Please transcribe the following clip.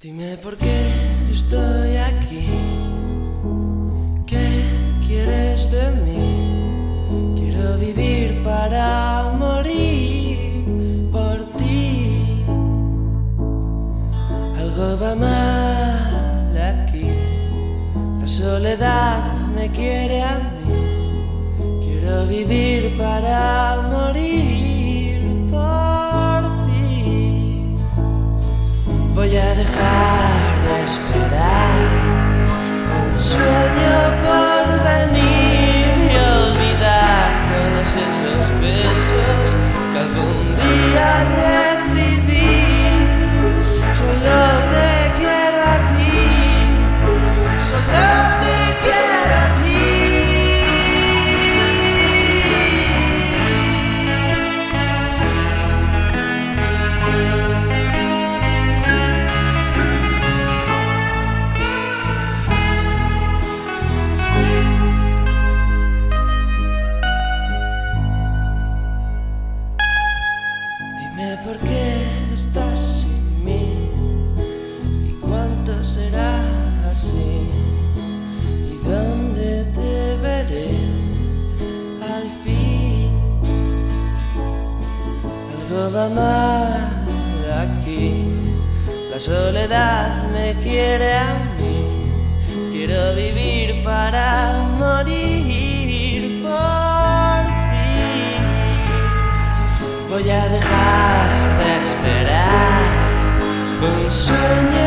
Dime por qué estoy aquí. ¿Qué quieres de mí? Quiero vivir para morir por ti. Algo va mal aquí. La soledad me quiere a mí. Quiero vivir para dejar de por qué estás sin mí y cuánto será así y dónde te veré al fin. Algo va mal aquí, la soledad me quiere a mí. Quiero vivir para morir por ti. Voy a dejar bom sonho.